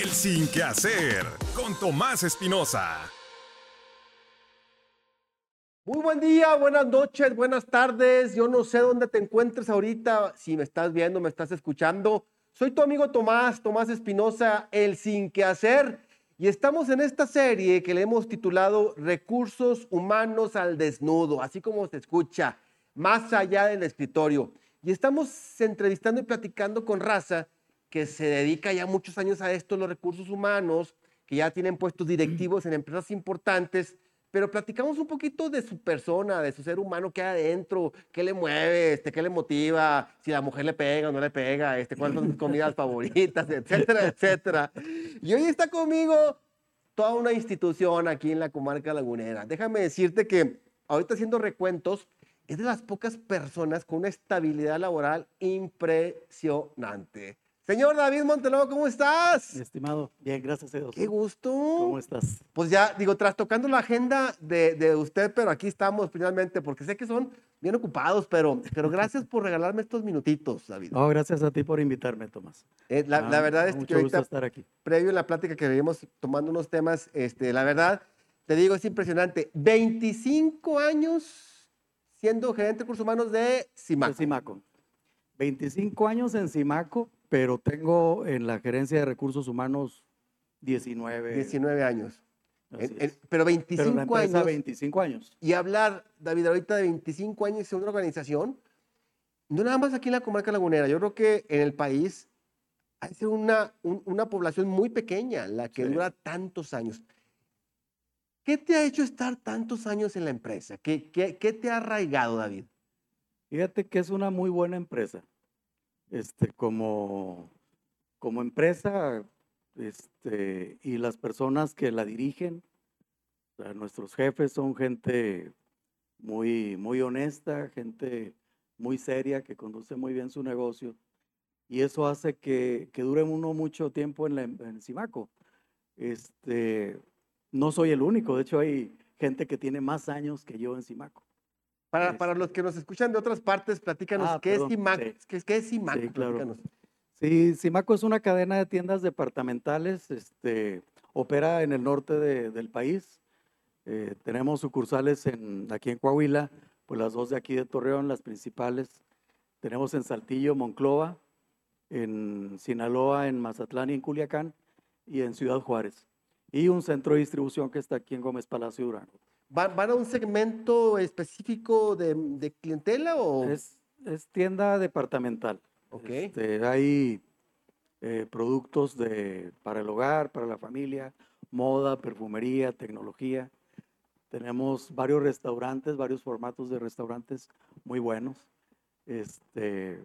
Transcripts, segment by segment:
El Sin Que Hacer con Tomás Espinosa. Muy buen día, buenas noches, buenas tardes. Yo no sé dónde te encuentres ahorita, si me estás viendo, me estás escuchando. Soy tu amigo Tomás, Tomás Espinosa, El Sin Que Hacer. Y estamos en esta serie que le hemos titulado Recursos Humanos al Desnudo, así como se escucha, más allá del escritorio. Y estamos entrevistando y platicando con raza que se dedica ya muchos años a esto, los recursos humanos, que ya tienen puestos directivos en empresas importantes, pero platicamos un poquito de su persona, de su ser humano que hay adentro, qué le mueve, este, qué le motiva, si la mujer le pega o no le pega, este, cuáles son sus comidas favoritas, etcétera, etcétera. Y hoy está conmigo toda una institución aquí en la comarca lagunera. Déjame decirte que ahorita haciendo recuentos, es de las pocas personas con una estabilidad laboral impresionante. Señor David Monteló, ¿cómo estás? Mi estimado, bien, gracias a Dios. Qué gusto. ¿Cómo estás? Pues ya, digo, trastocando la agenda de, de usted, pero aquí estamos finalmente, porque sé que son bien ocupados, pero, pero gracias por regalarme estos minutitos, David. No, gracias a ti por invitarme, Tomás. Eh, la, Ah, la verdad me es que ahorita, gusto estar aquí. previo a la plática que veníamos tomando unos temas, este, la verdad, te digo, es impresionante. 25 años siendo gerente de recursos humanos de CIMAC. De Simaco. 25 años en Simaco, pero tengo en la gerencia de recursos humanos 19. 19 años. En- en- pero Pero 25 en la empresa años. 25 años. Y hablar, David, ahorita de 25 años en una organización, no nada más aquí en la comarca lagunera, yo creo que en el país hay una, un- una población muy pequeña la que Sí. dura tantos años. ¿Qué te ha hecho estar tantos años en la empresa? ¿Qué, qué, qué te ha arraigado, David? Fíjate que es una muy buena empresa. Este, como, como empresa, este, y las personas que la dirigen, nuestros jefes son gente muy, muy honesta, gente muy seria, que conduce muy bien su negocio. Y eso hace que, que dure uno mucho tiempo en, la, en Simaco. Este, no soy el único, de hecho hay gente que tiene más años que yo en Simaco. Para, Es- para los que nos escuchan de otras partes, platícanos, Ah, ¿qué, es CIMAC? sí. ¿Qué, es- qué es CIMAC? Sí, claro. Platícanos. Sí, Simaco es una cadena de tiendas departamentales, este, opera en el norte de- del país. Eh, tenemos sucursales en, aquí en Coahuila, pues las dos de aquí de Torreón, las principales. Tenemos en Saltillo, Monclova, en Sinaloa, en Mazatlán y en Culiacán, y en Ciudad Juárez. Y un centro de distribución que está aquí en Gómez Palacio Durango. ¿Van, van a un segmento específico de, de clientela o...? Es, es tienda departamental. Ok. Este, hay eh, productos de, para el hogar, para la familia, moda, perfumería, tecnología. Tenemos varios restaurantes, varios formatos de restaurantes muy buenos. Este,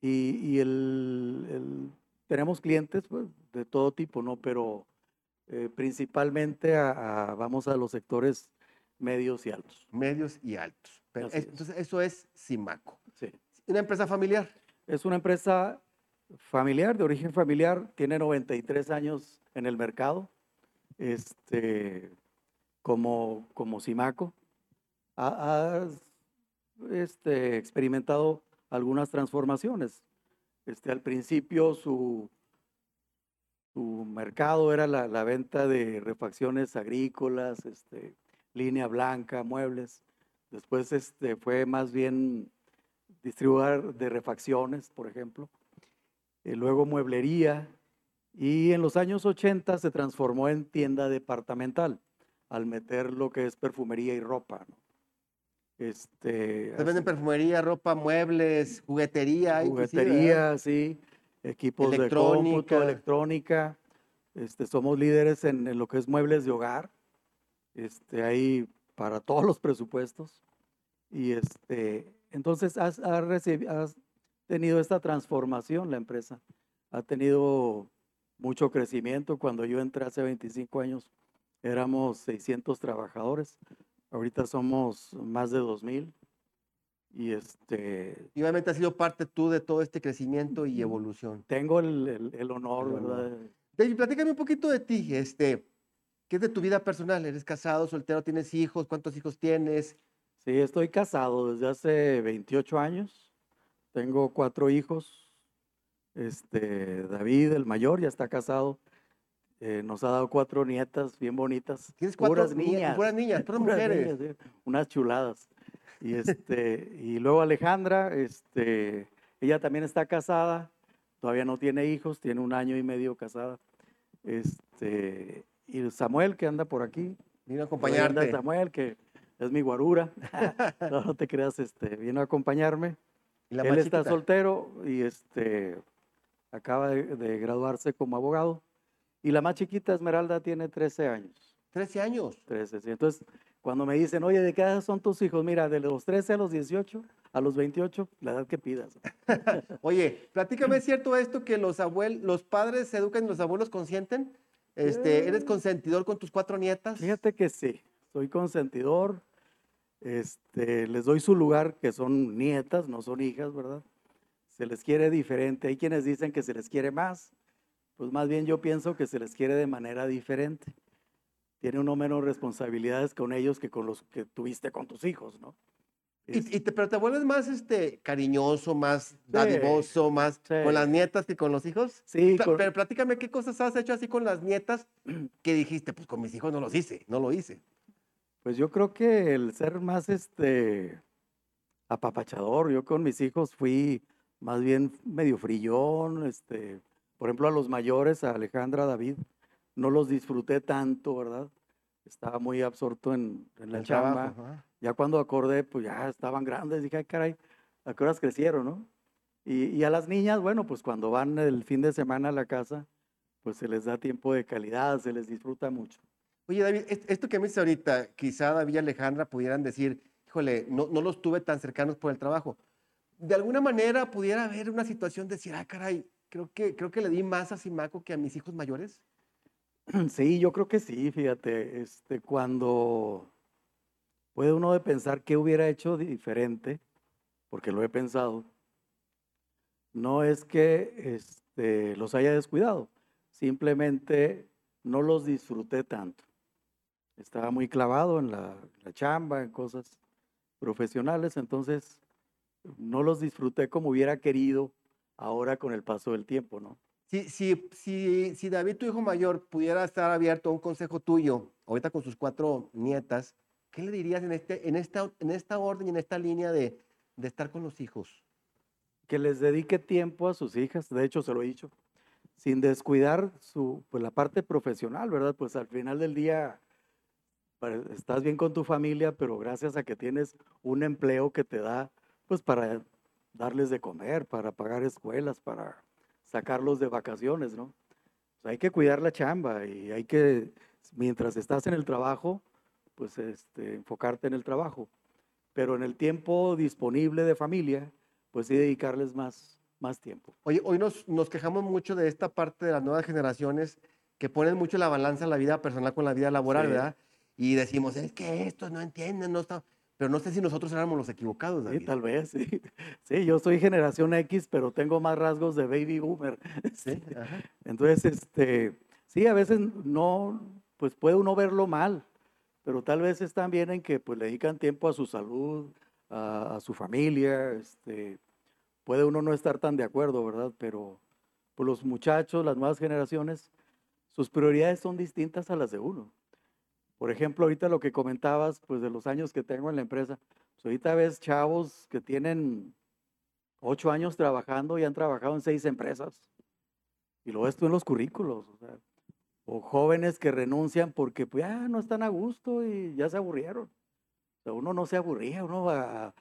y y el- el- tenemos clientes pues, de todo tipo, ¿no? Pero eh, principalmente a- a- vamos a los sectores medios y altos. medios y altos. Pero es. entonces, eso es Simaco. Sí. Una empresa familiar. Es una empresa familiar, de origen familiar, tiene 93 años en el mercado, este, como, como Simaco. Ha, ha, este, experimentado algunas transformaciones. Este, al principio su, su mercado era la, la venta de refacciones agrícolas, este, línea blanca, muebles. Después este, fue más bien distribuidor de refacciones, por ejemplo. Eh, luego mueblería. Y en los años 80 se transformó en tienda departamental al meter lo que es perfumería y ropa. ¿no? Este, Se venden perfumería, ropa, muebles, juguetería. juguetería, sí, equipos de cómputo, Electrónica. Este, somos líderes en, en lo que es muebles de hogar. Este, hay para todos los presupuestos. Y este, entonces has, has recibi- has tenido esta transformación la empresa. Ha tenido mucho crecimiento. Cuando yo entré hace 25 años éramos 600 trabajadores. Ahorita somos más de 2000. Y este, Y obviamente has sido parte tú de todo este crecimiento y evolución. tengo el, el- el honor, El honor. ¿verdad? David, platícame un poquito de ti. Este, ¿Qué es de tu vida personal? ¿Eres casado, soltero, tienes hijos? ¿Cuántos hijos tienes? Sí, estoy casado desde hace 28 años. Tengo cuatro hijos. Este, David, el mayor, ya está casado. Eh, nos ha dado cuatro nietas bien bonitas. Tienes cuatro puras niñas. puras niñas, puras puras mujeres. niñas, sí, unas chuladas. Y, este, y luego Alejandra, este, ella también está casada, todavía no tiene hijos, tiene un año y medio casada. Este, y Samuel, que anda por aquí. Vino a anda acompañarte. Samuel, que es mi guarura. no, no te creas, este, vino a acompañarme. Y la Él está soltero y este acaba de, de graduarse como abogado. Y la más chiquita, Esmeralda, tiene 13 años. 13 años. 13, sí. Entonces, cuando me dicen, oye, ¿de qué edad son tus hijos? Mira, de los 13 a los 18, a los 28, la edad que pidas. Oye, platícame, ¿es cierto esto que los abuelos, los padres se educan y los abuelos consienten? Este, ¿Eres consentidor con tus cuatro nietas? Fíjate que sí, soy consentidor, este, les doy su lugar, que son nietas, no son hijas, ¿verdad? Se les quiere diferente. Hay quienes dicen que se les quiere más, pues más bien yo pienso que se les quiere de manera diferente. Tiene uno menos responsabilidades con ellos que con los que tuviste con tus hijos, ¿no? Y, te, pero te vuelves más este, cariñoso, más dadivoso, más sí. con las nietas que con los hijos. sí, Pla- con- Pero platícame qué cosas has hecho así con las nietas que dijiste, pues con mis hijos no los hice, no lo hice. Pues yo creo que el ser más este apapachador, yo con mis hijos fui más bien medio frillón, este, por ejemplo a los mayores, a Alejandra, David, no los disfruté tanto, ¿verdad? Estaba muy absorto en, en la chamba. trabajo. Ya cuando acordé, pues ya estaban grandes, dije, ay caray, ¿a qué horas crecieron, no? Y, y a las niñas, bueno, pues cuando van el fin de semana a la casa, pues se les da tiempo de calidad, se les disfruta mucho. Oye, David, es- esto que me dices ahorita, quizá David y Alejandra pudieran decir, híjole, no, no los tuve tan cercanos por el trabajo. De alguna manera pudiera haber una situación de decir, ah, caray, creo que, creo que le di más a Simaco que a mis hijos mayores. Sí, yo creo que sí, fíjate, este, cuando puede uno de pensar qué hubiera hecho diferente, porque lo he pensado, no es que este, los haya descuidado, simplemente no los disfruté tanto. Estaba muy clavado en la, la chamba, en cosas profesionales, entonces no los disfruté como hubiera querido ahora con el paso del tiempo, ¿no? Si, si, si, si David, tu hijo mayor, pudiera estar abierto a un consejo tuyo, ahorita con sus cuatro nietas, ¿qué le dirías en, este, en, esta, en esta orden y en esta línea de, de estar con los hijos? que les dedique tiempo a sus hijas, de hecho se lo he dicho, sin descuidar su, pues, la parte profesional, ¿verdad? Pues al final del día pare- estás bien con tu familia, pero gracias a que tienes un empleo que te da, pues para darles de comer, para pagar escuelas, para sacarlos de vacaciones, ¿no? Sea, hay que cuidar la chamba y hay que, mientras estás en el trabajo, pues este, enfocarte en el trabajo. Pero en el tiempo disponible de familia, pues sí dedicarles más, más tiempo. Oye, hoy nos, nos quejamos mucho de esta parte de las nuevas generaciones que ponen mucho la balanza la vida personal con la vida laboral, Sí. ¿verdad? Y decimos, es que estos no entienden, no está... Pero no sé si nosotros éramos los equivocados, Sí, tal vez, sí. Sí, yo soy generación X, pero tengo más rasgos de baby boomer. Sí, ajá. Entonces, este, sí, a veces no, pues puede uno verlo mal, pero tal vez están bien en que pues le dedican tiempo a su salud, a, a su familia, este, puede uno no estar tan de acuerdo, ¿verdad? Pero pues los muchachos, las nuevas generaciones, sus prioridades son distintas a las de uno. Por ejemplo, ahorita lo que comentabas, pues de los años que tengo en la empresa, pues ahorita ves chavos que tienen ocho años trabajando y han trabajado en seis empresas. Y lo ves tú en los currículos. O, sea, o jóvenes que renuncian porque pues, ya no están a gusto y ya se aburrieron. O sea, uno no se aburría, uno va a,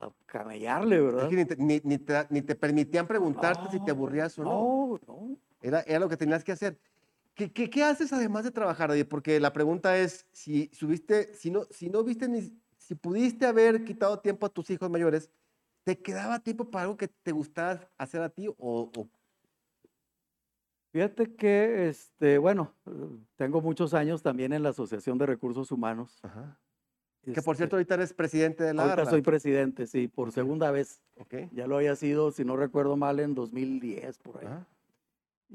a camellarle, Es ¿verdad? que ni te, ni- ni te- ni te permitían preguntarte si te aburrías o no. No, no. Era, era lo que tenías que hacer. ¿Qué, qué, qué haces además de trabajar, David? Porque la pregunta es, si subiste, si no, si no viste ni, si pudiste haber quitado tiempo a tus hijos mayores, ¿te quedaba tiempo para algo que te gustaba hacer a ti? O, o- Fíjate que, este, bueno, tengo muchos años también en la Asociación de Recursos Humanos. que por Este, cierto ahorita eres presidente de la ahorita ARLA. soy presidente, sí, por segunda vez. Ok. Ya lo había sido, si no recuerdo mal, en 2010, por ahí. Ajá.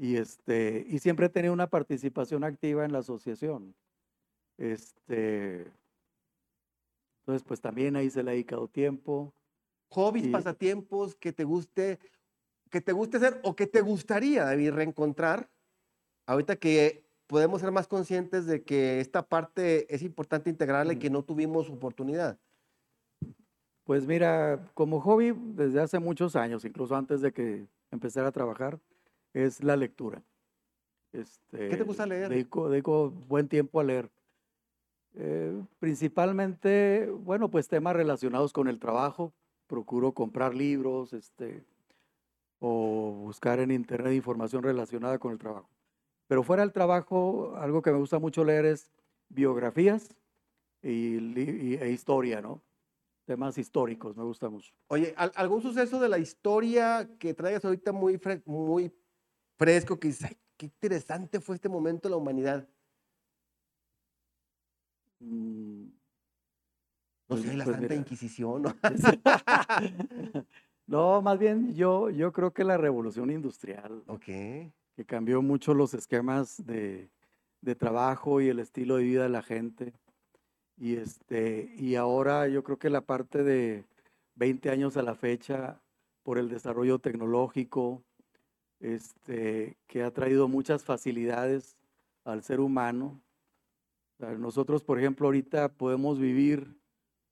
Y, este, y siempre he tenido una participación activa en la asociación. Este, entonces, pues también ahí se le ha dedicado tiempo. Hobbies, Y- pasatiempos que te guste. que te guste hacer o que te gustaría, David, reencontrar, ahorita que podemos ser más conscientes de que esta parte es importante integrarla y que no tuvimos oportunidad? Pues mira, como hobby desde hace muchos años, incluso antes de que empezara a trabajar, es la lectura. Este, ¿Qué te gusta leer? Dedico, dedico buen tiempo a leer. Eh, principalmente, bueno, pues temas relacionados con el trabajo. Procuro comprar libros, este, o buscar en internet información relacionada con el trabajo. Pero fuera del trabajo, algo que me gusta mucho leer es biografías y, e historia, ¿no? Temas históricos, me gusta mucho. Oye, ¿al- ¿algún suceso de la historia que traigas ahorita muy, muy fresco que dices, "Ay, qué interesante fue este momento de la humanidad? Mm, No Pues- sé, la pues Santa mira. Inquisición. ¿no? No, más bien yo, yo creo que la revolución industrial, ok. que cambió mucho los esquemas de, de trabajo y el estilo de vida de la gente. Y, este, y ahora yo creo que la parte de 20 años a la fecha, por el desarrollo tecnológico, este, que ha traído muchas facilidades al ser humano. O sea, nosotros, por ejemplo, ahorita podemos vivir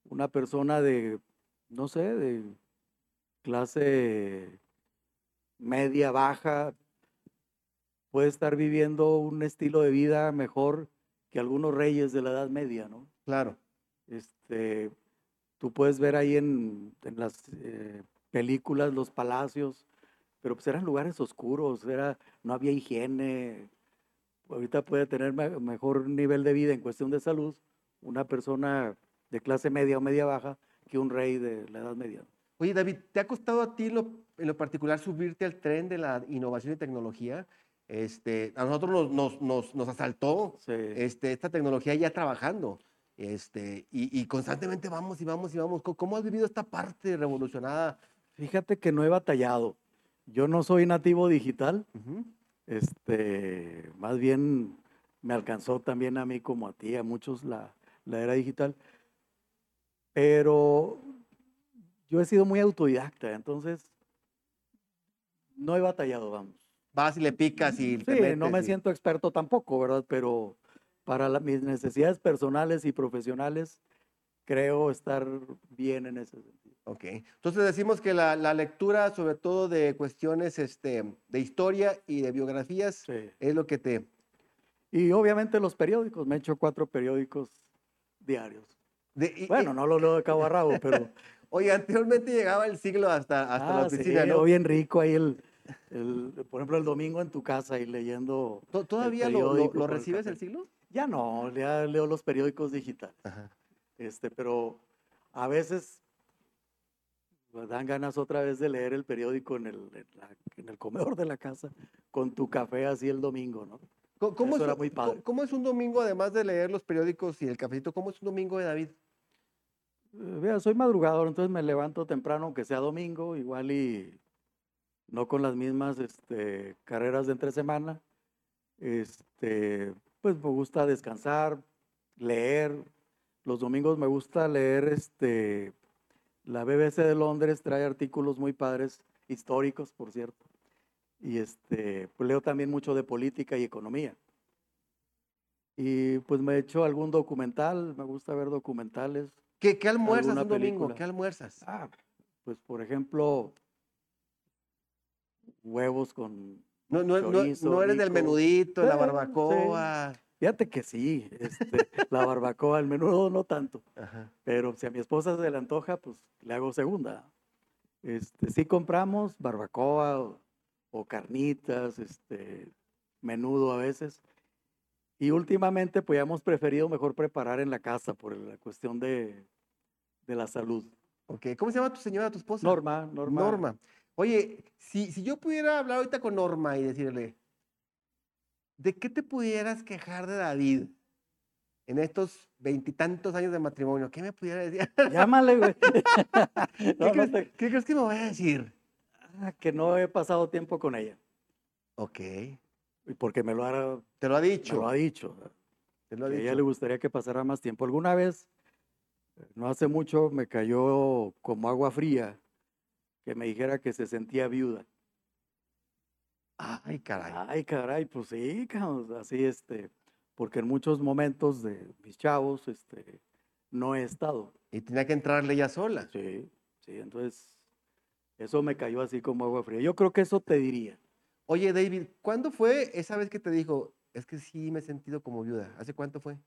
una persona de, no sé, de clase media, baja, puede estar viviendo un estilo de vida mejor que algunos reyes de la Edad Media, ¿no? Claro. Este, tú puedes ver ahí en, en las eh, películas los palacios, pero pues eran lugares oscuros, era, no había higiene. Ahorita puede tener me- mejor nivel de vida en cuestión de salud una persona de clase media o media baja que un rey de la Edad Media. Oye, David, ¿te ha costado a ti lo- en lo particular subirte al tren de la innovación y tecnología? Este, a nosotros nos, nos, nos, nos asaltó Sí. este, esta tecnología ya trabajando. Este, y, y constantemente vamos y vamos y vamos. ¿Cómo, cómo has vivido esta parte revolucionada? Fíjate que no he batallado. Yo no soy nativo digital, este, más bien me alcanzó también a mí como a ti, a muchos la, la era digital. Pero yo he sido muy autodidacta, entonces no he batallado, vamos. Vas y le picas y te Sí, no metes me siento experto tampoco, ¿verdad? Pero para la- mis necesidades personales y profesionales, creo estar bien en ese sentido. Ok. Entonces decimos que la, la lectura, sobre todo de cuestiones este, de historia y de biografías, Sí. es lo que te... Y obviamente los periódicos, me he hecho cuatro periódicos diarios. de- y- y- Bueno, no lo leo de cabo a rabo, pero... Oye, anteriormente llegaba el siglo hasta, hasta la Ah, sí, oficina, ¿no? o bien rico ahí el, el- por ejemplo, el domingo en tu casa y leyendo. ¿To- el ¿Todavía lo, lo- lo el recibes café. el siglo? Ya no, ya leo los periódicos digitales. Ajá. Este, pero a veces me dan ganas otra vez de leer el periódico en el, en la- en el comedor de la casa con tu café así el domingo, ¿no? ¿Cómo, Eso es, era un- muy padre. cómo es un domingo, además de leer los periódicos y el cafecito, cómo es un domingo de David? Eh, Vea, soy madrugador, entonces me levanto temprano, aunque sea domingo, igual y no con las mismas este, carreras de entre semana. Este, pues me gusta descansar, leer. Los domingos me gusta leer este, la BBC de Londres trae artículos muy padres, históricos, por cierto. Y este, pues leo también mucho de política y economía. Y pues me he hecho algún documental, me gusta ver documentales. ¿Qué, qué almuerzas un domingo? ¿Qué almuerzas? Ah, pues por ejemplo, huevos con... No, no, no- chorizo no eres del menudito, de la Sí, barbacoa. Fíjate que sí, este, la barbacoa, el menudo no tanto, Ajá. pero si a mi esposa se le antoja, pues le hago segunda. Este, sí compramos barbacoa o, o carnitas, este, menudo a veces. Y últimamente pues ya hemos preferido mejor preparar en la casa por la cuestión de, de la salud. Ok, ¿Cómo se llama tu señora, tu esposa? Norma, Norma. Norma. Oye, si, si yo pudiera hablar ahorita con Norma y decirle, ¿de qué te pudieras quejar de David en estos veintitantos años de matrimonio? ¿Qué me pudiera decir? Llámale, güey. ¿Qué, No, no crees, te- qué crees que me voy a decir? Ah, que no he pasado tiempo con ella. Ok, y Porque me lo ha, te lo ha me dicho. lo ha dicho. te lo ha que a ella dicho. le gustaría que pasara más tiempo. Alguna vez, no hace mucho, me cayó como agua fría que me dijera que se sentía viuda. Ay, caray. Ay, caray, pues sí, así este, porque en muchos momentos de mis chavos, este, no he estado. Y tenía que entrarle ella sola. Sí, sí, entonces eso me cayó así como agua fría. Yo creo que eso te diría. Oye, David, ¿cuándo fue esa vez que te dijo, es que sí me he sentido como viuda? ¿Hace cuánto fue?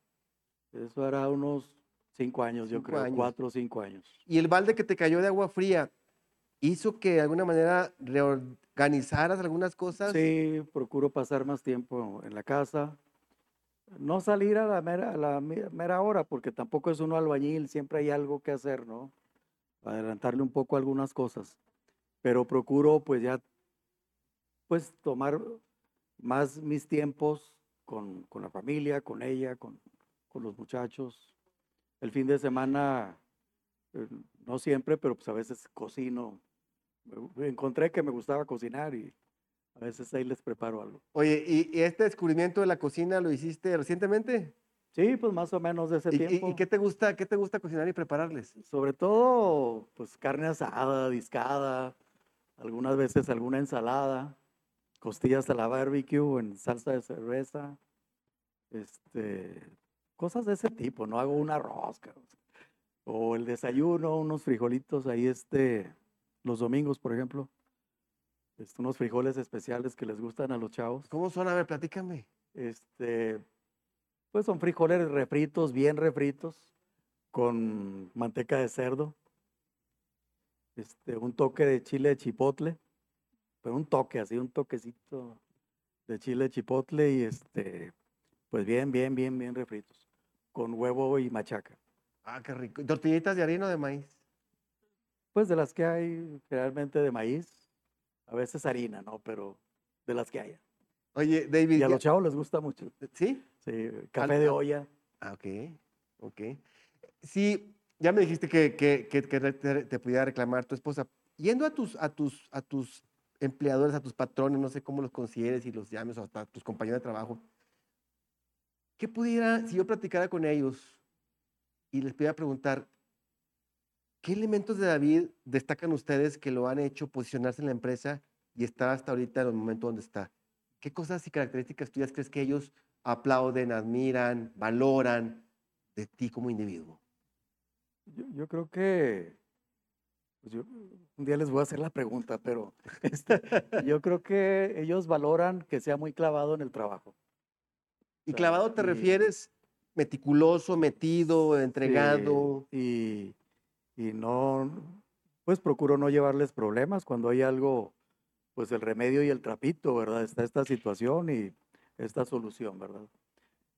Eso era unos cinco años, yo creo, años. cuatro o cinco años. Y el balde que te cayó de agua fría, ¿hizo que de alguna manera reorganizaras algunas cosas? Sí, procuro pasar más tiempo en la casa. No salir a la mera, a la me- mera hora, porque tampoco es uno albañil, siempre hay algo que hacer, ¿no? Adelantarle un poco algunas cosas. Pero procuro, pues ya, pues tomar más mis tiempos con, con la familia, con ella, con, con los muchachos. El fin de semana, eh, no siempre, pero pues a veces cocino. Encontré que me gustaba cocinar y a veces ahí les preparo algo. Oye, ¿y, y este descubrimiento de la cocina lo hiciste recientemente? Sí, pues más o menos de ese ¿Y, tiempo. y qué te gusta, qué te gusta cocinar y prepararles? Sobre todo, pues carne asada, discada, algunas veces alguna ensalada, costillas a la barbecue en salsa de cerveza, este, cosas de ese tipo, no hago un arroz, o el desayuno, unos frijolitos ahí, este, los domingos, por ejemplo, este, unos frijoles especiales que les gustan a los chavos. ¿Cómo son? A ver, platícame. Este, pues son frijoles refritos, bien refritos, con manteca de cerdo. Este, un toque de chile de chipotle, pero un toque así, un toquecito de chile de chipotle y este, pues bien, bien, bien, bien refritos, con huevo y machaca. Ah, qué rico. ¿Tortillitas de harina o de maíz? Pues de las que hay generalmente de maíz, a veces harina, ¿no? Pero de las que haya. Oye, David. Y a los chavos les gusta mucho. ¿Sí? Sí, café de olla. Ah, ok, ok. Sí, ya me dijiste que, que, que- que te, te pudiera reclamar tu esposa. Yendo a tus, a, tus, a tus empleadores, a tus patrones, no sé cómo los consideres y los llames, o hasta tus compañeros de trabajo, ¿qué pudiera, si yo platicara con ellos y les pudiera preguntar, ¿qué elementos de David destacan ustedes que lo han hecho posicionarse en la empresa y estar hasta ahorita en el momento donde está? ¿Qué cosas y características tuyas crees que ellos aplauden, admiran, valoran de ti como individuo? Yo, yo creo que pues yo, un día les voy a hacer la pregunta, pero este, yo creo que ellos valoran que sea muy clavado en el trabajo. Y clavado te y- refieres meticuloso, metido, entregado. Y, y no, pues procuro no llevarles problemas cuando hay algo, pues el remedio y el trapito, ¿verdad? Está esta situación y esta solución, ¿verdad?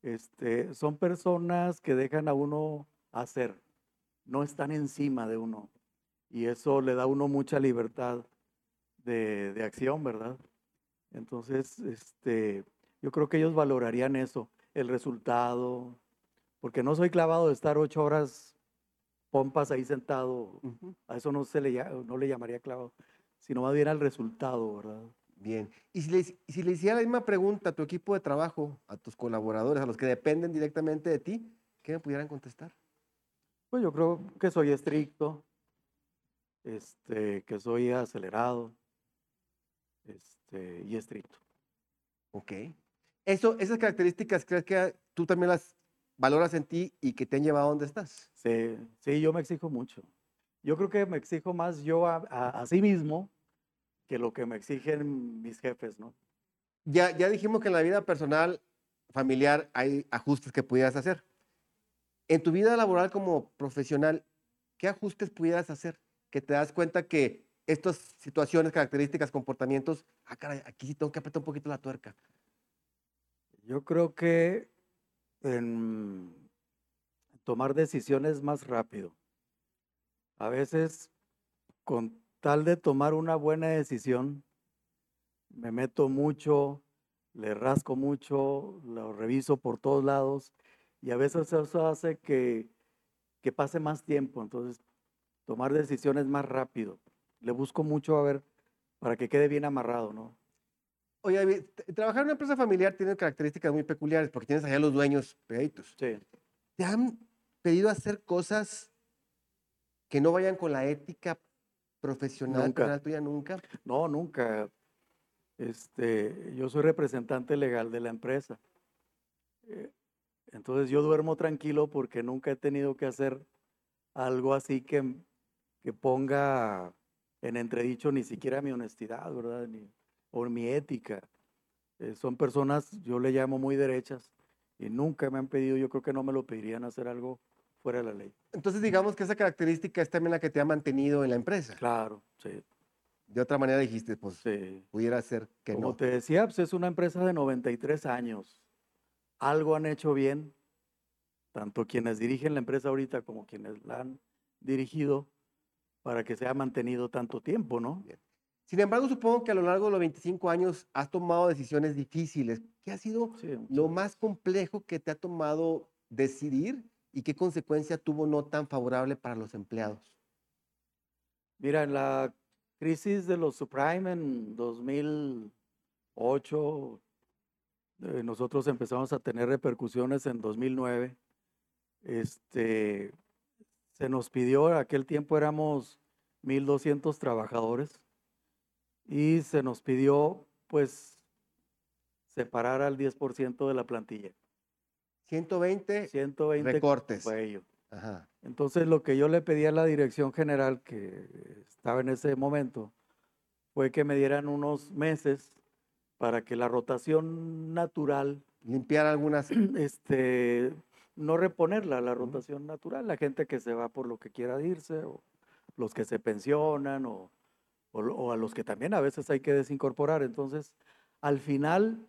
Este, son personas que dejan a uno hacer, no están encima de uno. Y eso le da a uno mucha libertad de, de acción, ¿verdad? Entonces, este, yo creo que ellos valorarían eso, el resultado, porque no soy clavado de estar ocho horas pompas ahí sentado, a eso no se le, no le llamaría clavado, sino más bien al resultado, ¿verdad? Bien. Y si le, si le hiciera la misma pregunta a tu equipo de trabajo, a tus colaboradores, a los que dependen directamente de ti, ¿qué me pudieran contestar? Pues yo creo que soy estricto, este, que soy acelerado, este, y estricto. Ok. Eso, esas características, ¿crees que tú también las valoras en ti y que te han llevado a donde estás? Sí, sí, yo me exijo mucho. Yo creo que me exijo más yo a, a, a sí mismo que lo que me exigen mis jefes, ¿no? Ya, ya dijimos que en la vida personal, familiar, hay ajustes que pudieras hacer. En tu vida laboral como profesional, ¿qué ajustes pudieras hacer? Que te das cuenta que estas situaciones, características, comportamientos, ah, caray, aquí sí tengo que apretar un poquito la tuerca. Yo creo que en tomar decisiones más rápido. A veces, con tal de tomar una buena decisión, me meto mucho, le rasco mucho, lo reviso por todos lados y a veces eso hace que, que pase más tiempo. Entonces, tomar decisiones más rápido. Le busco mucho a ver para que quede bien amarrado, ¿no? Oye, David, trabajar en una empresa familiar tiene características muy peculiares porque tienes allá los dueños pegaditos. Sí. ¿Te han pedido hacer cosas que no vayan con la ética profesional Nunca. personal tuya nunca? No, nunca. Este, yo soy representante legal de la empresa. Eh, entonces yo duermo tranquilo porque nunca he tenido que hacer algo así que, que ponga en entredicho ni siquiera mi honestidad, ¿verdad? Ni, o mi ética. Eh, son personas, yo le llamo muy derechas, y nunca me han pedido, yo creo que no me lo pedirían hacer algo fuera de la ley. Entonces, digamos que esa característica es también la que te ha mantenido en la empresa. Claro, sí. De otra manera dijiste, pues sí. pudiera ser que Como no. te decía, pues es una empresa de 93 años. Algo han hecho bien, tanto quienes dirigen la empresa ahorita como quienes la han dirigido, para que se haya mantenido tanto tiempo, ¿no? Sin embargo, supongo que a lo largo de los 25 años has tomado decisiones difíciles. ¿Qué ha sido Sí, lo más complejo que te ha tomado decidir y qué consecuencia tuvo no tan favorable para los empleados? Mira, en la crisis de los subprime en 2008, eh, nosotros empezamos a tener repercusiones en 2009. Este, se nos pidió, aquel tiempo éramos 1.200 trabajadores y se nos pidió, pues, separar al 10% de la plantilla. 120 120 recortes. Ajá. Entonces lo que yo le pedí a la dirección general que estaba en ese momento fue que me dieran unos meses para que la rotación natural, Limpiar algunas. este, no reponerla, la rotación natural, la gente que se va por lo que quiera irse, o los que se pensionan, o, o a los que también a veces hay que desincorporar. Entonces, al final,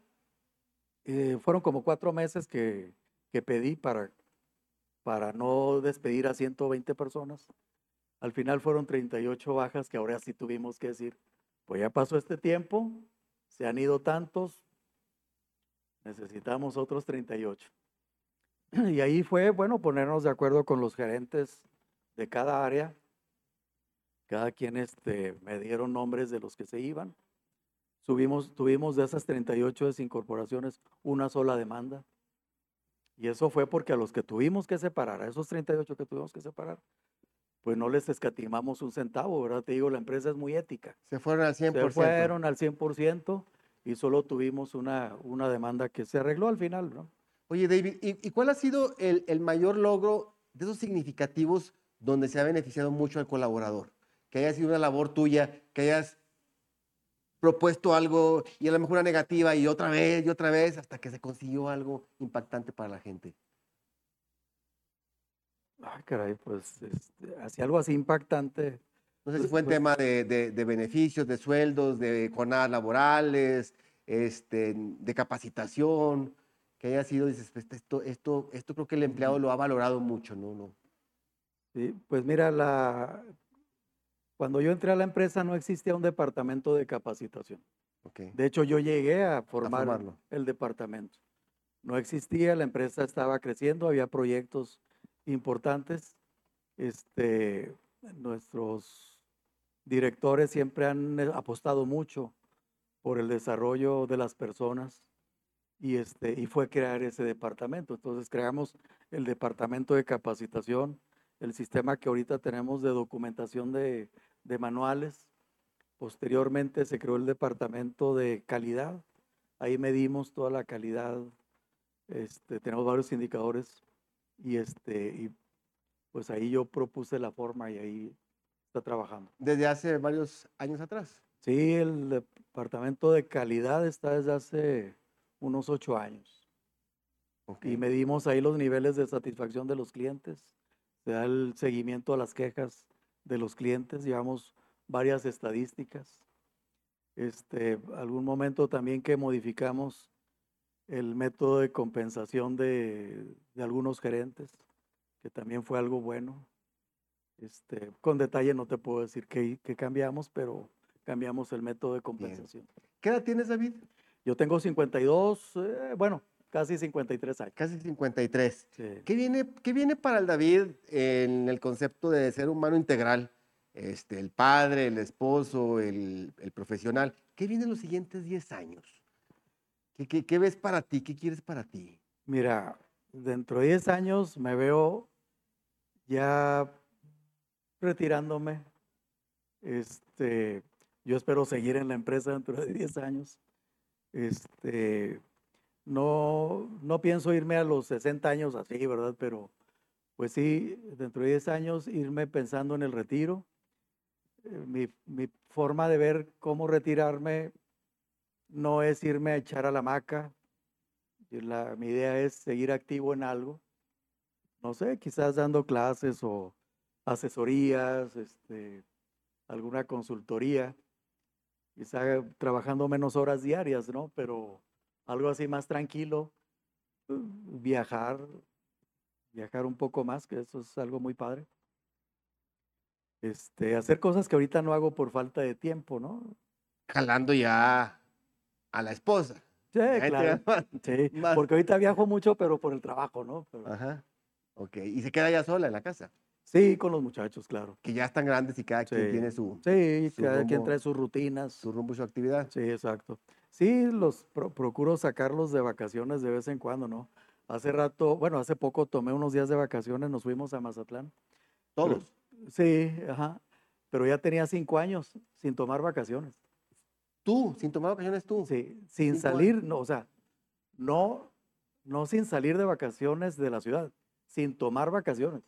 eh, fueron como cuatro meses que, que pedí para, para no despedir a 120 personas. Al final fueron 38 bajas que ahora sí tuvimos que decir, pues ya pasó este tiempo, se han ido tantos, necesitamos otros 38. Y ahí fue, bueno, ponernos de acuerdo con los gerentes de cada área. Cada quien este, me dieron nombres de los que se iban. Subimos, tuvimos de esas 38 desincorporaciones una sola demanda. Y eso fue porque a los que tuvimos que separar, a esos 38 que tuvimos que separar, pues no les escatimamos un centavo, ¿verdad? Te digo, la empresa es muy ética. Se fueron al 100%. Se fueron al 100% y solo tuvimos una, una demanda que se arregló al final, ¿no? Oye, David, ¿y, y cuál ha sido el, el mayor logro de esos significativos donde se ha beneficiado mucho al colaborador? Que haya sido una labor tuya, que hayas propuesto algo y a lo mejor una negativa y otra vez y otra vez hasta que se consiguió algo impactante para la gente. Ay, caray, pues este, algo así impactante. No sé si Pues- fue en pues- tema de, de- de beneficios, de sueldos, de jornadas laborales, este, de capacitación, que haya sido, dices, pues, esto, esto, esto creo que el empleado lo ha valorado mucho, ¿no? no. Sí, pues mira, la, cuando yo entré a la empresa no existía un departamento de capacitación. De hecho, yo llegué a formar el departamento. No existía, la empresa estaba creciendo, había proyectos importantes. Este, nuestros directores siempre han eh, apostado mucho por el desarrollo de las personas y, este, y fue crear ese departamento. Entonces creamos el departamento de capacitación, el sistema que ahorita tenemos de documentación de, de manuales. Posteriormente se creó el departamento de calidad. Ahí medimos toda la calidad. Este, tenemos varios indicadores y, este, y pues ahí yo propuse la forma y ahí está trabajando. Desde hace varios años atrás. Sí, el departamento de calidad está desde hace unos ocho años Ok. y medimos ahí los niveles de satisfacción de los clientes. Se da el seguimiento a las quejas de los clientes, llevamos varias estadísticas. Este, algún momento también que modificamos el método de compensación de, de algunos gerentes, que también fue algo bueno. Este, con detalle no te puedo decir qué, qué cambiamos, pero cambiamos el método de compensación. ¿Qué edad tienes, David? Yo tengo 52, eh, bueno, casi 53 años. Casi 53. Sí. ¿Qué viene, qué viene para el David en el concepto de ser humano integral? Este, el padre, el esposo, el, el profesional. ¿Qué viene en los siguientes 10 años? ¿Qué, qué, qué ves para ti? ¿Qué quieres para ti? Mira, dentro de 10 años me veo ya retirándome, este, yo espero seguir en la empresa dentro de 10 años. Este, no, no pienso irme a los 60 años así, ¿verdad? Pero pues sí, dentro de 10 años irme pensando en el retiro. Eh, Mi, mi forma de ver cómo retirarme no es irme a echar a la hamaca. la- mi idea es seguir activo en algo. No sé, quizás dando clases o asesorías, este, alguna consultoría, quizá trabajando menos horas diarias, ¿no? Pero algo así más tranquilo, eh, viajar, viajar un poco más, que eso es algo muy padre. Este, hacer cosas que ahorita no hago por falta de tiempo, ¿no? Jalando ya a la esposa. Sí, claro. Sí, Más- porque ahorita viajo mucho, pero por el trabajo, ¿no? Pero- Ajá. Ok. Y se queda ya sola en la casa. sí, con los muchachos, claro. Que ya están grandes y cada quien Sí. tiene su, Sí, su cada quien rumbo- trae sus rutinas. su rumbo y su actividad. Sí, exacto. Sí, los pro- procuro sacarlos de vacaciones de vez en cuando, ¿no? Hace rato, bueno, hace poco tomé unos días de vacaciones, nos fuimos a Mazatlán. pero- Todos. Sí, ajá. Pero ya tenía cinco años sin tomar vacaciones. Tú, sin tomar vacaciones tú. Sí, sin años. salir, no, o sea, no, no sin salir de vacaciones de la ciudad, sin tomar vacaciones.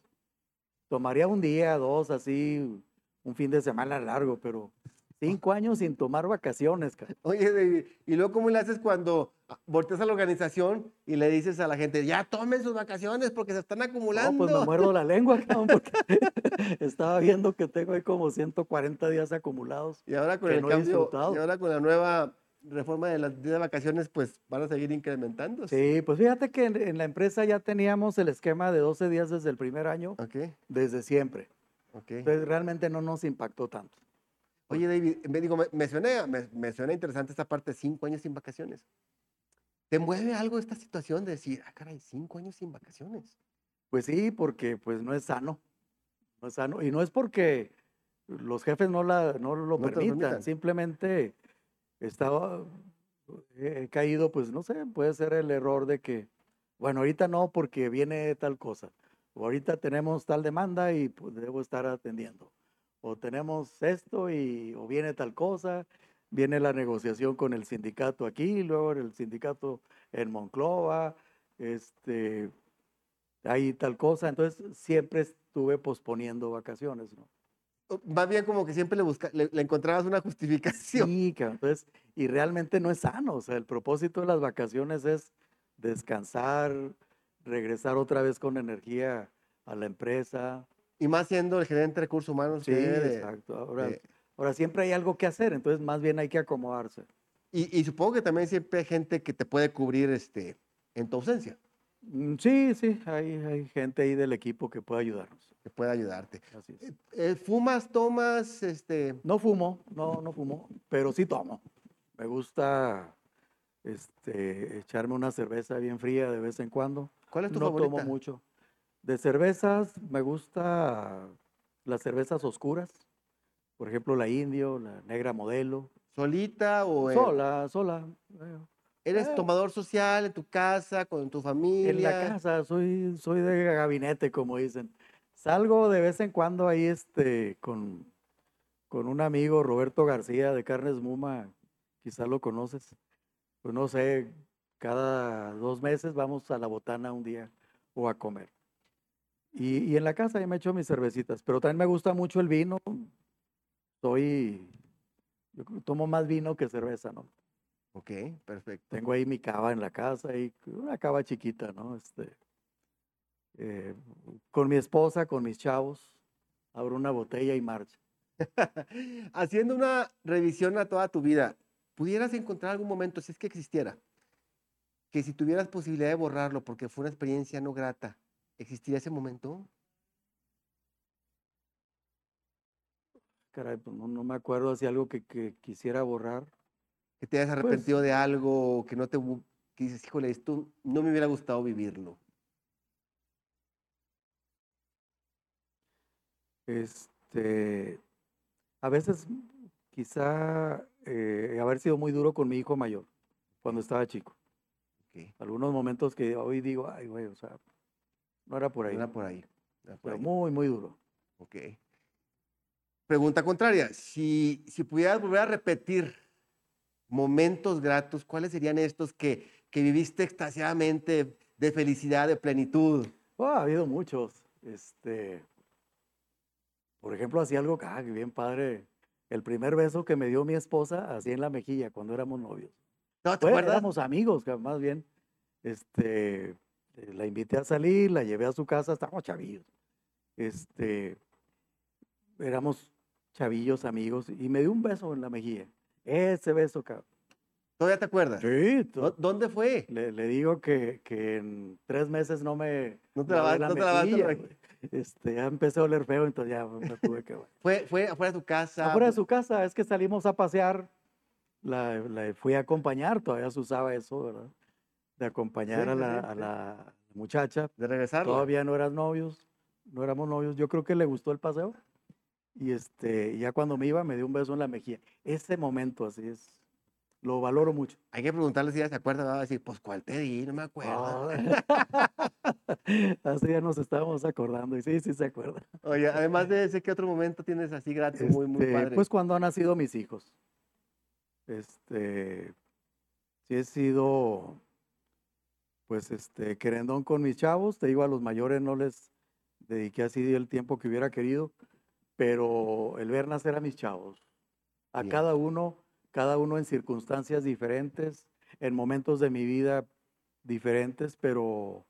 Tomaría un día, dos, así, un fin de semana largo, pero cinco años sin tomar vacaciones, cara. Oye, David, y luego cómo le haces cuando volteas a la organización y le dices a la gente, ya tomen sus vacaciones porque se están No, acumulando? pues me muerdo la lengua, cabrón, porque estaba viendo que tengo ahí como 140 días acumulados. Y ahora con el no cambio, y ahora con la nueva reforma de las de vacaciones, pues van a seguir incrementando. Sí, pues fíjate que en, en la empresa ya teníamos el esquema de 12 días desde el primer año, desde siempre. Entonces realmente no nos impactó tanto. Oye, David, me, digo, me, me suena, me, suena interesante esta parte de cinco años sin vacaciones. ¿Te mueve algo esta situación de decir, ah, caray, cinco años sin vacaciones? Pues sí, porque pues no es sano. No es sano. Y no es porque los jefes no, la, no lo No permitan, permitan. simplemente estaba, he caído, pues no sé, puede ser el error de que, bueno, ahorita no porque viene tal cosa, o ahorita tenemos tal demanda y pues debo estar atendiendo, o tenemos esto y o viene tal cosa, viene la negociación con el sindicato aquí, luego el sindicato en Monclova, este, hay tal cosa, entonces siempre estuve posponiendo vacaciones, ¿no? Más bien como que siempre le, busca, le, le encontrabas una justificación. Sí, entonces, y realmente no es sano, o sea, el propósito de las vacaciones es descansar, regresar otra vez con energía a la empresa. Y más siendo el gerente de recursos humanos. Sí, de- exacto. Ahora, de- ahora siempre hay algo que hacer, entonces más bien hay que acomodarse. y, y supongo que también siempre hay gente que te puede cubrir este, en tu ausencia, Mm, Sí, sí, hay, hay gente ahí del equipo que puede ayudarnos. que puede ayudarte. Así es. Eh, eh, ¿Fumas, tomas, este, No fumo, no, no fumo, pero sí tomo. Me gusta este, echarme una cerveza bien fría de vez en cuando. cuál es tu no favorita? tomo mucho. De cervezas, me gusta las cervezas oscuras. Por ejemplo, la indio, la negra modelo. ¿Solita o Sola, sola. eh, eres eh. tomador social en tu casa, con tu familia? En la casa, soy, soy de gabinete, como dicen. Salgo de vez en cuando ahí este, con, con un amigo, Roberto García, de Carnes Muma, quizá lo conoces. Pues no sé, cada dos meses vamos a la botana un día o a comer. Y, y en la casa ya me echo mis cervecitas, pero también me gusta mucho el vino. Soy, yo tomo más vino que cerveza, ¿no? Ok, perfecto. Tengo ahí mi cava en la casa, y una cava chiquita, ¿no? Este, eh, con mi esposa, con mis chavos, abro una botella y marcha. Haciendo una revisión a toda tu vida, ¿pudieras encontrar algún momento, si es que existiera, que si tuvieras posibilidad de borrarlo porque fue una experiencia no grata, ¿existiría ese momento? Caray, pues no, no me acuerdo si algo que, que quisiera borrar. Que te hayas Pues arrepentido de algo, que no te, que dices, híjole, esto no me hubiera gustado vivirlo. Este, a veces quizá eh, haber sido muy duro con mi hijo mayor cuando estaba chico. Algunos momentos que hoy digo, ay, güey, o sea, no era por ahí, Era por ahí. era por pero ahí. muy, muy duro. Ok. Pregunta contraria, si, si pudieras volver a repetir momentos gratos, ¿cuáles serían estos que, que viviste extasiadamente de felicidad, de plenitud? Oh, ha habido muchos. Este, por ejemplo, hacía algo ah, que bien padre. El primer beso que me dio mi esposa, así en la mejilla, cuando éramos novios. ¿No te Bueno, acuerdas? éramos amigos, más bien. Este, la invité a salir, la llevé a su casa, estábamos chavillos. Este, éramos chavillos amigos y me dio un beso en la mejilla. Ese beso, cabrón. ¿Todavía te acuerdas? Sí, ¿Dó- ¿Dónde fue? le, le digo que, que en tres meses no me. No te lavaste- lavé no te la. Este, ya empecé a oler feo, entonces ya me tuve que. ¿Fue, fue afuera de tu casa? Afuera de su casa, es que salimos a pasear. La, la fui a acompañar, todavía se usaba eso, ¿verdad? De acompañar Sí, a, la, sí, a sí. la muchacha. De regresar. Todavía no eran novios, no éramos novios. Yo creo que le gustó el paseo. Y este, ya cuando me iba, me dio un beso en la mejilla. Ese momento, así es, lo valoro mucho. Hay que preguntarle si ella se acuerda. Va a decir, pues, ¿cuál te di? No me acuerdo. Así ya nos estábamos acordando. Y sí, sí se acuerda. Oye, además de ese, ¿qué otro momento tienes así grato, muy, muy Este, padre? Pues cuando han nacido mis hijos. Este, sí he sido, pues, este, querendón con mis chavos. Te digo, a los mayores no les dediqué así el tiempo que hubiera querido, pero el ver nacer a mis chavos, a Bien. cada uno, cada uno en circunstancias diferentes, en momentos de mi vida diferentes, pero,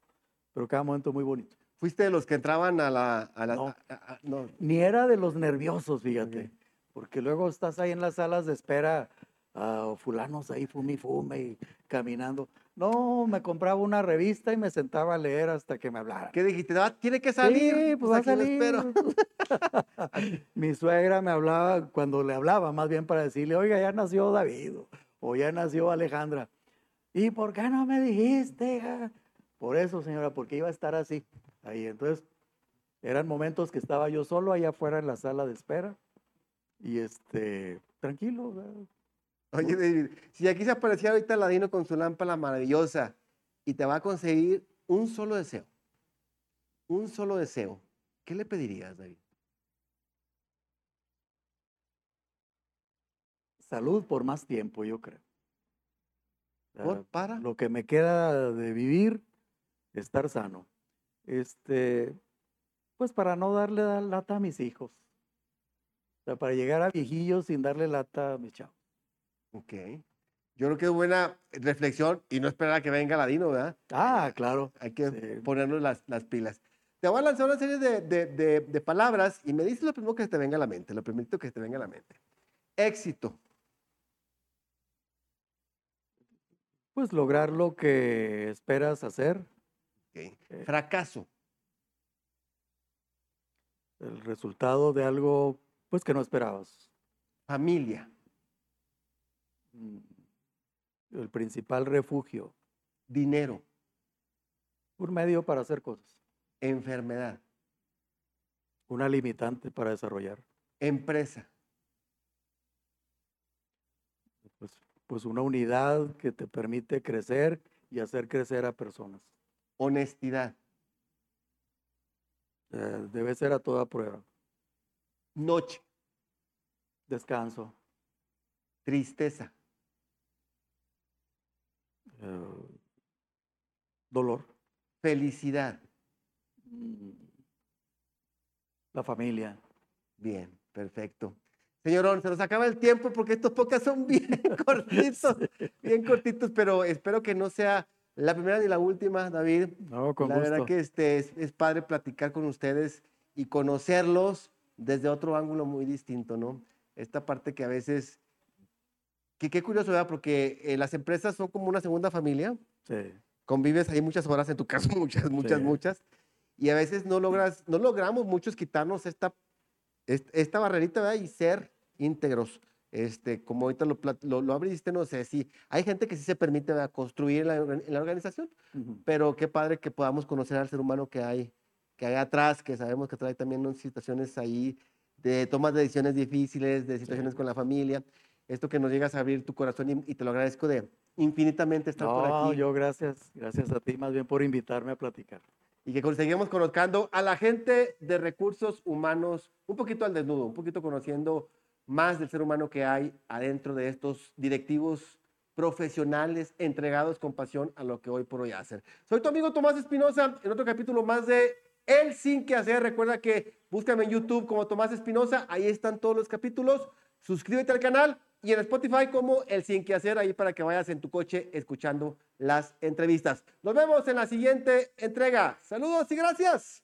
pero cada momento muy bonito. ¿Fuiste de los que entraban a la... A la No. a- a- no. Ni era de los nerviosos, fíjate. bien. Porque luego estás ahí en las salas de espera, ah, fulanos ahí fume y fume y caminando. No, me compraba una revista y me sentaba a leer hasta que me hablaran. ¿Qué dijiste? "Ah, tiene que salir. Sí, pues va a lo salir. espero. Mi suegra me hablaba, cuando le hablaba, más bien para decirle, oiga, ya nació David o- o ya nació Alejandra. ¿Y por qué no me dijiste? hija?". Por eso, señora, porque iba a estar así. Ahí, entonces, eran momentos que estaba yo solo allá afuera en la sala de espera y este, tranquilo. Oye, David, si aquí se apareciera ahorita Ladino con su lámpara maravillosa y te va a conseguir un solo deseo, un solo deseo, ¿qué le pedirías, David? Salud por más tiempo, yo creo. ¿Por? ¿Para? Lo que me queda de vivir, estar sano. Este, pues para no darle la- lata a mis hijos. O sea, para llegar a viejillos sin darle lata a mis chavos. Ok. Yo creo que es buena reflexión y no esperar a que venga Ladino, ¿verdad? Ah, claro. Hay que Sí. ponernos las, las pilas. Te voy a lanzar una serie de, de- de- de palabras y me dices lo primero que te venga a la mente, lo primerito que te venga a la mente. Éxito, Pues lograr lo que esperas hacer, ok. fracaso, el resultado de algo pues que no esperabas. familia, El principal refugio, dinero, un medio para hacer cosas, enfermedad, una limitante para desarrollar. empresa, pues, pues una unidad que te permite crecer y hacer crecer a personas. honestidad, Eh, debe ser a toda prueba. noche, Descanso, tristeza, eh, dolor, felicidad. mm, la familia. Bien, perfecto. Señorón, se nos acaba el tiempo porque estos podcasts son bien cortitos, bien cortitos, pero espero que no sea la primera ni la última, David. No, con la gusto. verdad que este, es, es padre platicar con ustedes y conocerlos desde otro ángulo muy distinto, ¿no? Esta parte que a veces, que qué curioso, ¿verdad? Porque eh, las empresas son como una segunda familia, Sí, convives ahí muchas horas, en tu caso muchas, muchas, Sí. muchas, y a veces no logras, no logramos muchos quitarnos esta, est- esta barrerita, ¿verdad? Y ser íntegros. Este, como ahorita lo, lo, lo abriste, no sé, si hay gente que sí se permite ¿verdad? construir en la, en la organización, ujú, pero qué padre que podamos conocer al ser humano que hay, que hay atrás, que sabemos que trae también situaciones ahí de tomas de decisiones difíciles, de situaciones con la familia. Esto que nos llegas a abrir tu corazón y, y te lo agradezco de infinitamente estar por No, aquí. yo gracias, gracias a ti más bien por invitarme a platicar. y que conseguimos conozcando a la gente de recursos humanos un poquito al desnudo, un poquito conociendo más del ser humano que hay adentro de estos directivos profesionales entregados con pasión a lo que hoy por hoy hacen. Soy tu amigo Tomás Espinosa en otro capítulo más de El Sin Que Hacer. Recuerda que búscame en YouTube como Tomás Espinosa, ahí están todos los capítulos. Suscríbete al canal y en Spotify como El Sin Que Hacer, ahí para que vayas en tu coche escuchando las entrevistas. Nos vemos en la siguiente entrega. Saludos y gracias.